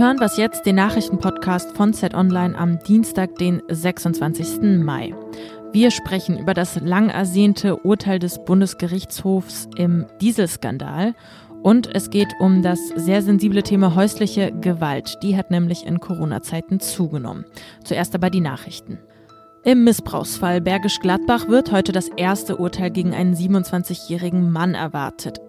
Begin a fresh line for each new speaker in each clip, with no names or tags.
hören was jetzt, den Nachrichtenpodcast von Z Online am Dienstag, den 26. Mai. Wir sprechen über das lang ersehnte Urteil des Bundesgerichtshofs im Dieselskandal und es geht um das sehr sensible Thema häusliche Gewalt. Die hat nämlich in Corona-Zeiten zugenommen. Zuerst aber die Nachrichten. Im Missbrauchsfall Bergisch Gladbach wird heute das erste Urteil gegen einen 27-jährigen Mann erwartet.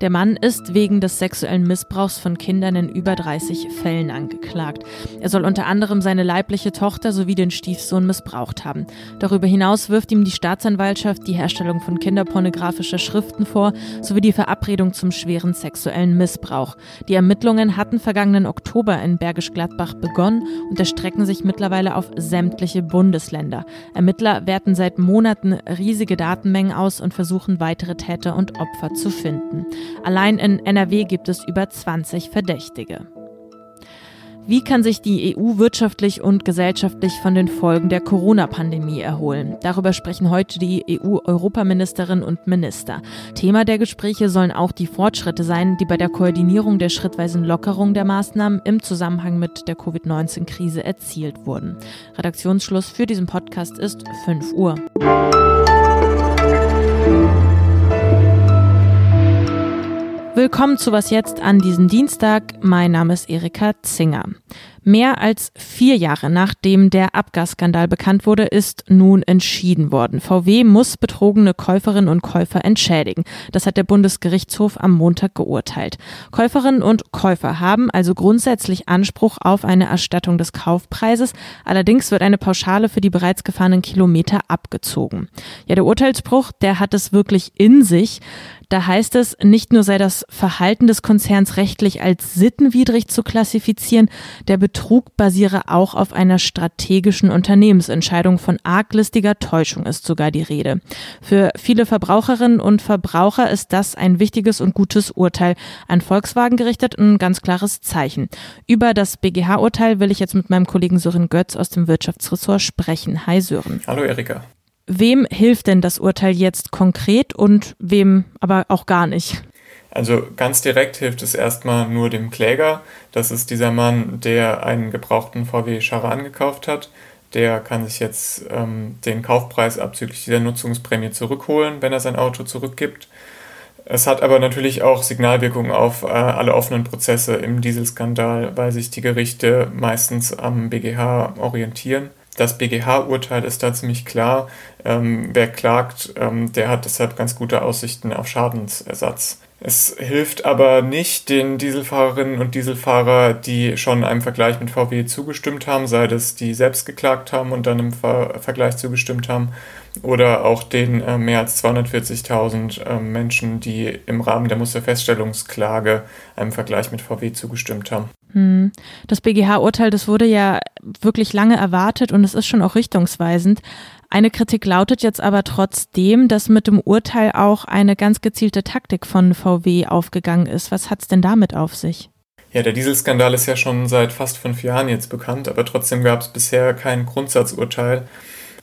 Der Mann ist wegen des sexuellen Missbrauchs von Kindern in über 30 Fällen angeklagt. Er soll unter anderem seine leibliche Tochter sowie den Stiefsohn missbraucht haben. Darüber hinaus wirft ihm die Staatsanwaltschaft die Herstellung von kinderpornografischer Schriften vor, sowie die Verabredung zum schweren sexuellen Missbrauch. Die Ermittlungen hatten vergangenen Oktober in Bergisch Gladbach begonnen und erstrecken sich mittlerweile auf sämtliche Bundesländer. Ermittler werten seit Monaten riesige Datenmengen aus und versuchen weitere Täter und Opfer zu finden. Allein in NRW gibt es über 20 Verdächtige. Wie kann sich die EU wirtschaftlich und gesellschaftlich von den Folgen der Corona-Pandemie erholen? Darüber sprechen heute die EU-Europaministerinnen und Minister. Thema der Gespräche sollen auch die Fortschritte sein, die bei der Koordinierung der schrittweisen Lockerung der Maßnahmen im Zusammenhang mit der Covid-19-Krise erzielt wurden. Redaktionsschluss für diesen Podcast ist 5 Uhr. Willkommen zu Was jetzt an diesem Dienstag. Mein Name ist Erika Zinger. Mehr als vier Jahre nachdem der Abgasskandal bekannt wurde, ist nun entschieden worden. VW muss betrogene Käuferinnen und Käufer entschädigen. Das hat der Bundesgerichtshof am Montag geurteilt. Käuferinnen und Käufer haben also grundsätzlich Anspruch auf eine Erstattung des Kaufpreises. Allerdings wird eine Pauschale für die bereits gefahrenen Kilometer abgezogen. Ja, der Urteilsbruch, der hat es wirklich in sich. Da heißt es, nicht nur sei das Verhalten des Konzerns rechtlich als sittenwidrig zu klassifizieren, der Betrug basiere auch auf einer strategischen Unternehmensentscheidung von arglistiger Täuschung ist sogar die Rede. Für viele Verbraucherinnen und Verbraucher ist das ein wichtiges und gutes Urteil. An Volkswagen gerichtet ein ganz klares Zeichen. Über das BGH-Urteil will ich jetzt mit meinem Kollegen Sören Götz aus dem Wirtschaftsressort sprechen. Hi Sören.
Hallo Erika.
Wem hilft denn das Urteil jetzt konkret und wem aber auch gar nicht?
Also ganz direkt hilft es erstmal nur dem Kläger. Das ist dieser Mann, der einen gebrauchten VW Charan gekauft hat. Der kann sich jetzt ähm, den Kaufpreis abzüglich dieser Nutzungsprämie zurückholen, wenn er sein Auto zurückgibt. Es hat aber natürlich auch Signalwirkungen auf äh, alle offenen Prozesse im Dieselskandal, weil sich die Gerichte meistens am BGH orientieren. Das BGH-Urteil ist da ziemlich klar. Ähm, wer klagt, ähm, der hat deshalb ganz gute Aussichten auf Schadensersatz. Es hilft aber nicht den Dieselfahrerinnen und Dieselfahrer, die schon einem Vergleich mit VW zugestimmt haben, sei das die selbst geklagt haben und dann im Ver Vergleich zugestimmt haben, oder auch den äh, mehr als 240.000 äh, Menschen, die im Rahmen der Musterfeststellungsklage einem Vergleich mit VW zugestimmt haben.
Hm. Das BGH-Urteil, das wurde ja wirklich lange erwartet und es ist schon auch richtungsweisend. Eine Kritik lautet jetzt aber trotzdem, dass mit dem Urteil auch eine ganz gezielte Taktik von VW aufgegangen ist. Was hat es denn damit auf sich?
Ja, der Dieselskandal ist ja schon seit fast fünf Jahren jetzt bekannt, aber trotzdem gab es bisher kein Grundsatzurteil.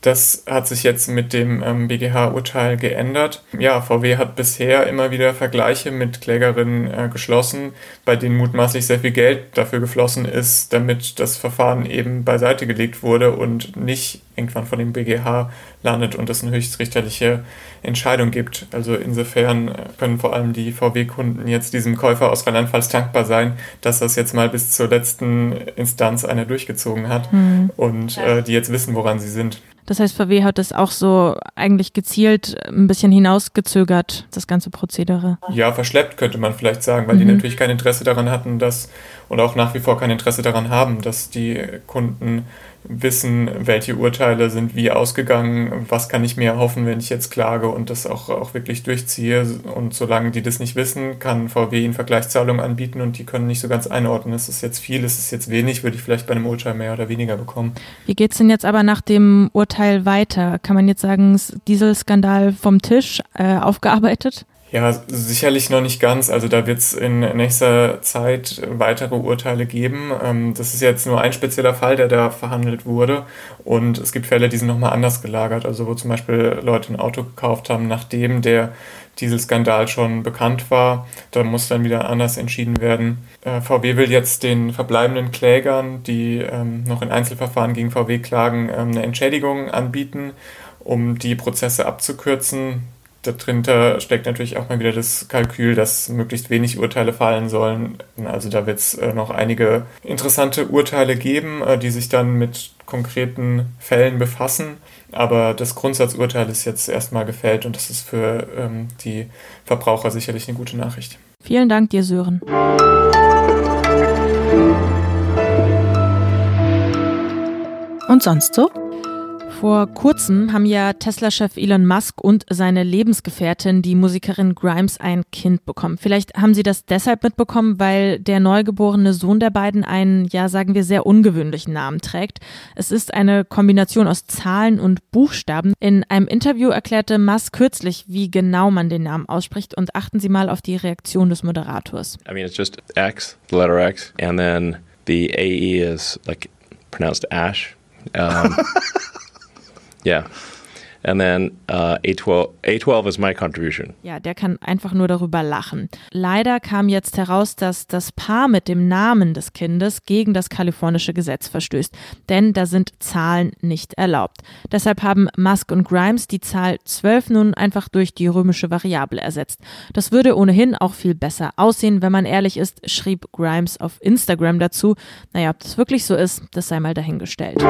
Das hat sich jetzt mit dem ähm, BGH-Urteil geändert. Ja, VW hat bisher immer wieder Vergleiche mit Klägerinnen äh, geschlossen, bei denen mutmaßlich sehr viel Geld dafür geflossen ist, damit das Verfahren eben beiseite gelegt wurde und nicht irgendwann von dem BGH landet und es eine höchstrichterliche Entscheidung gibt. Also insofern äh, können vor allem die VW-Kunden jetzt diesem Käufer aus Rheinland-Pfalz dankbar sein, dass das jetzt mal bis zur letzten Instanz einer durchgezogen hat mhm. und äh, die jetzt wissen, woran sie sind.
Das heißt, VW hat das auch so eigentlich gezielt ein bisschen hinausgezögert, das ganze Prozedere.
Ja, verschleppt könnte man vielleicht sagen, weil mhm. die natürlich kein Interesse daran hatten, dass und auch nach wie vor kein Interesse daran haben, dass die Kunden wissen, welche Urteile sind wie ausgegangen, was kann ich mir erhoffen, wenn ich jetzt klage und das auch, auch wirklich durchziehe. Und solange die das nicht wissen, kann VW ihnen Vergleichszahlungen anbieten und die können nicht so ganz einordnen, ist es jetzt viel, ist es jetzt wenig, würde ich vielleicht bei einem Urteil mehr oder weniger bekommen.
Wie geht es denn jetzt aber nach dem Urteil weiter? Kann man jetzt sagen, Dieselskandal vom Tisch äh, aufgearbeitet?
Ja, sicherlich noch nicht ganz. Also da wird es in nächster Zeit weitere Urteile geben. Ähm, das ist jetzt nur ein spezieller Fall, der da verhandelt wurde. Und es gibt Fälle, die sind nochmal anders gelagert. Also wo zum Beispiel Leute ein Auto gekauft haben, nachdem der Dieselskandal schon bekannt war. Da muss dann wieder anders entschieden werden. Äh, VW will jetzt den verbleibenden Klägern, die ähm, noch in Einzelverfahren gegen VW klagen, ähm, eine Entschädigung anbieten, um die Prozesse abzukürzen dahinter steckt natürlich auch mal wieder das Kalkül, dass möglichst wenig Urteile fallen sollen. Also da wird es äh, noch einige interessante Urteile geben, äh, die sich dann mit konkreten Fällen befassen. Aber das Grundsatzurteil ist jetzt erstmal gefällt und das ist für ähm, die Verbraucher sicherlich eine gute Nachricht.
Vielen Dank dir, Sören. Und sonst so? Vor kurzem haben ja Tesla-Chef Elon Musk und seine Lebensgefährtin, die Musikerin Grimes, ein Kind bekommen. Vielleicht haben Sie das deshalb mitbekommen, weil der neugeborene Sohn der beiden einen, ja, sagen wir, sehr ungewöhnlichen Namen trägt. Es ist eine Kombination aus Zahlen und Buchstaben. In einem Interview erklärte Musk kürzlich, wie genau man den Namen ausspricht und achten Sie mal auf die Reaktion des Moderators.
I mean, it's just X, the letter X, and then the AE is like pronounced Ash. Um, Yeah. And then uh, A12, A12 is my contribution.
Ja, der kann einfach nur darüber lachen. Leider kam jetzt heraus, dass das Paar mit dem Namen des Kindes gegen das kalifornische Gesetz verstößt, denn da sind Zahlen nicht erlaubt. Deshalb haben Musk und Grimes die Zahl 12 nun einfach durch die römische Variable ersetzt. Das würde ohnehin auch viel besser aussehen, wenn man ehrlich ist, schrieb Grimes auf Instagram dazu. Naja, ob das wirklich so ist, das sei mal dahingestellt.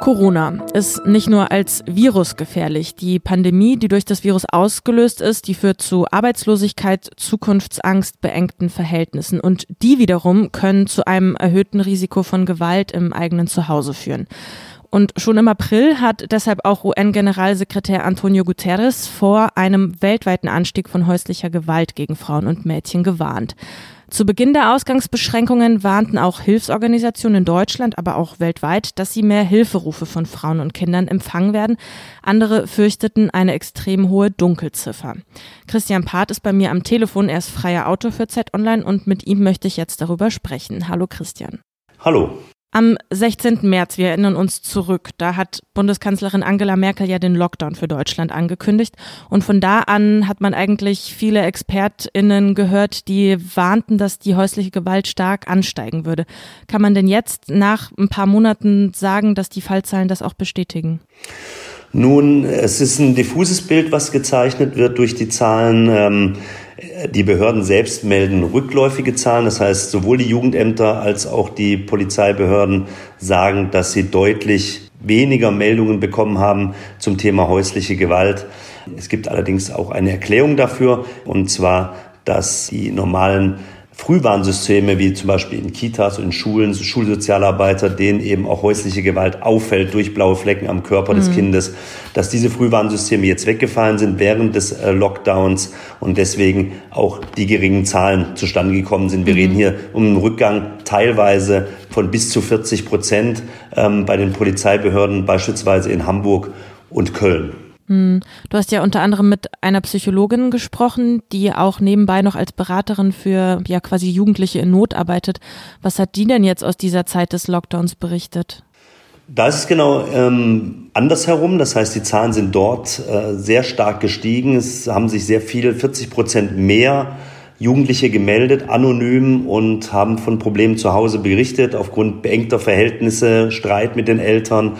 Corona ist nicht nur als Virus gefährlich. Die Pandemie, die durch das Virus ausgelöst ist, die führt zu Arbeitslosigkeit, Zukunftsangst, beengten Verhältnissen. Und die wiederum können zu einem erhöhten Risiko von Gewalt im eigenen Zuhause führen. Und schon im April hat deshalb auch UN-Generalsekretär Antonio Guterres vor einem weltweiten Anstieg von häuslicher Gewalt gegen Frauen und Mädchen gewarnt. Zu Beginn der Ausgangsbeschränkungen warnten auch Hilfsorganisationen in Deutschland, aber auch weltweit, dass sie mehr Hilferufe von Frauen und Kindern empfangen werden. Andere fürchteten eine extrem hohe Dunkelziffer. Christian Part ist bei mir am Telefon. Er ist freier Autor für Z Online und mit ihm möchte ich jetzt darüber sprechen. Hallo Christian.
Hallo.
Am 16. März, wir erinnern uns zurück, da hat Bundeskanzlerin Angela Merkel ja den Lockdown für Deutschland angekündigt. Und von da an hat man eigentlich viele ExpertInnen gehört, die warnten, dass die häusliche Gewalt stark ansteigen würde. Kann man denn jetzt nach ein paar Monaten sagen, dass die Fallzahlen das auch bestätigen?
Nun, es ist ein diffuses Bild, was gezeichnet wird durch die Zahlen. Ähm, die Behörden selbst melden rückläufige Zahlen. Das heißt, sowohl die Jugendämter als auch die Polizeibehörden sagen, dass sie deutlich weniger Meldungen bekommen haben zum Thema häusliche Gewalt. Es gibt allerdings auch eine Erklärung dafür, und zwar, dass die normalen Frühwarnsysteme, wie zum Beispiel in Kitas und in Schulen, so Schulsozialarbeiter, denen eben auch häusliche Gewalt auffällt durch blaue Flecken am Körper mhm. des Kindes, dass diese Frühwarnsysteme jetzt weggefallen sind während des äh, Lockdowns und deswegen auch die geringen Zahlen zustande gekommen sind. Wir mhm. reden hier um einen Rückgang teilweise von bis zu 40 Prozent ähm, bei den Polizeibehörden, beispielsweise in Hamburg und Köln.
Hm. Du hast ja unter anderem mit einer Psychologin gesprochen, die auch nebenbei noch als Beraterin für ja quasi Jugendliche in Not arbeitet. Was hat die denn jetzt aus dieser Zeit des Lockdowns berichtet?
Da ist es genau ähm, andersherum. Das heißt, die Zahlen sind dort äh, sehr stark gestiegen. Es haben sich sehr viele, 40 Prozent mehr Jugendliche gemeldet, anonym und haben von Problemen zu Hause berichtet, aufgrund beengter Verhältnisse, Streit mit den Eltern.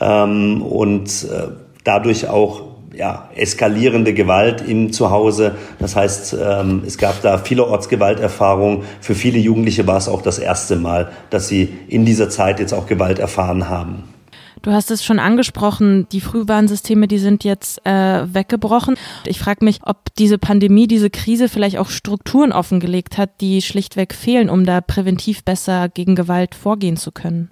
Ähm, und äh, dadurch auch ja, eskalierende Gewalt im Zuhause. Das heißt, ähm, es gab da vielerorts Gewalterfahrungen. Für viele Jugendliche war es auch das erste Mal, dass sie in dieser Zeit jetzt auch Gewalt erfahren haben.
Du hast es schon angesprochen, die Frühwarnsysteme, die sind jetzt äh, weggebrochen. Ich frage mich, ob diese Pandemie, diese Krise vielleicht auch Strukturen offengelegt hat, die schlichtweg fehlen, um da präventiv besser gegen Gewalt vorgehen zu können.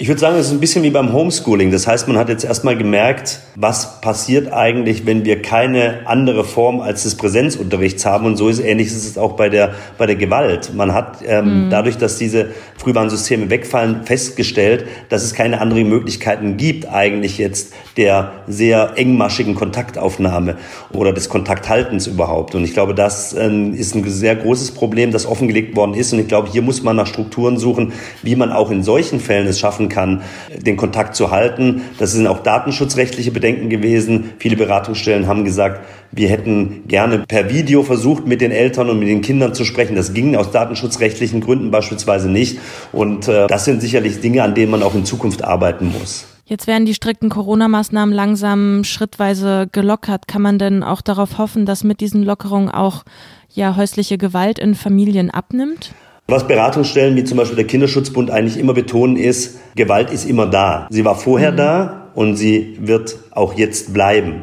Ich würde sagen, es ist ein bisschen wie beim Homeschooling. Das heißt, man hat jetzt erstmal gemerkt, was passiert eigentlich, wenn wir keine andere Form als des Präsenzunterrichts haben. Und so ist ähnlich ist es auch bei der, bei der Gewalt. Man hat ähm, mhm. dadurch, dass diese Frühwarnsysteme wegfallen, festgestellt, dass es keine anderen Möglichkeiten gibt, eigentlich jetzt der sehr engmaschigen Kontaktaufnahme oder des Kontakthaltens überhaupt. Und ich glaube, das ähm, ist ein sehr großes Problem, das offengelegt worden ist. Und ich glaube, hier muss man nach Strukturen suchen, wie man auch in solchen Fällen es schaffen kann, den Kontakt zu halten. Das sind auch datenschutzrechtliche Bedenken gewesen. Viele Beratungsstellen haben gesagt, wir hätten gerne per Video versucht, mit den Eltern und mit den Kindern zu sprechen. Das ging aus datenschutzrechtlichen Gründen beispielsweise nicht. Und äh, das sind sicherlich Dinge, an denen man auch in Zukunft arbeiten muss.
Jetzt werden die strikten Corona-Maßnahmen langsam schrittweise gelockert. Kann man denn auch darauf hoffen, dass mit diesen Lockerungen auch ja häusliche Gewalt in Familien abnimmt?
Was Beratungsstellen wie zum Beispiel der Kinderschutzbund eigentlich immer betonen ist, Gewalt ist immer da. Sie war vorher mhm. da und sie wird auch jetzt bleiben.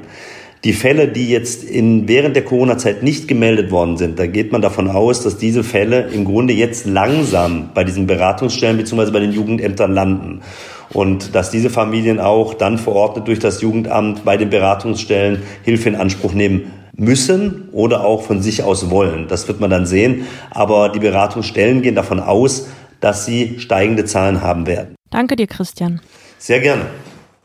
Die Fälle, die jetzt in, während der Corona-Zeit nicht gemeldet worden sind, da geht man davon aus, dass diese Fälle im Grunde jetzt langsam bei diesen Beratungsstellen bzw. bei den Jugendämtern landen. Und dass diese Familien auch dann verordnet durch das Jugendamt bei den Beratungsstellen Hilfe in Anspruch nehmen müssen oder auch von sich aus wollen. Das wird man dann sehen. Aber die Beratungsstellen gehen davon aus, dass sie steigende Zahlen haben werden.
Danke dir, Christian.
Sehr gerne.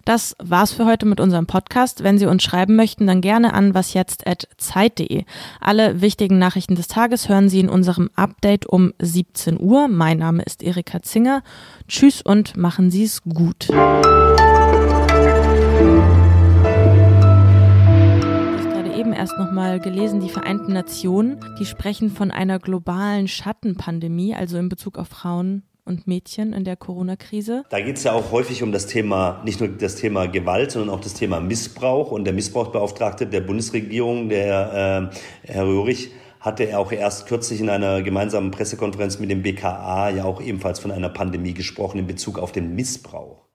Das war's für heute mit unserem Podcast. Wenn Sie uns schreiben möchten, dann gerne an wasjetzt.zeit.de. Alle wichtigen Nachrichten des Tages hören Sie in unserem Update um 17 Uhr. Mein Name ist Erika Zinger. Tschüss und machen Sie es gut. Erst nochmal gelesen, die Vereinten Nationen, die sprechen von einer globalen Schattenpandemie, also in Bezug auf Frauen und Mädchen in der Corona-Krise.
Da geht es ja auch häufig um das Thema, nicht nur das Thema Gewalt, sondern auch das Thema Missbrauch. Und der Missbrauchsbeauftragte der Bundesregierung, der äh, Herr Röhrig, hatte er auch erst kürzlich in einer gemeinsamen Pressekonferenz mit dem BKA ja auch ebenfalls von einer Pandemie gesprochen in Bezug auf den Missbrauch.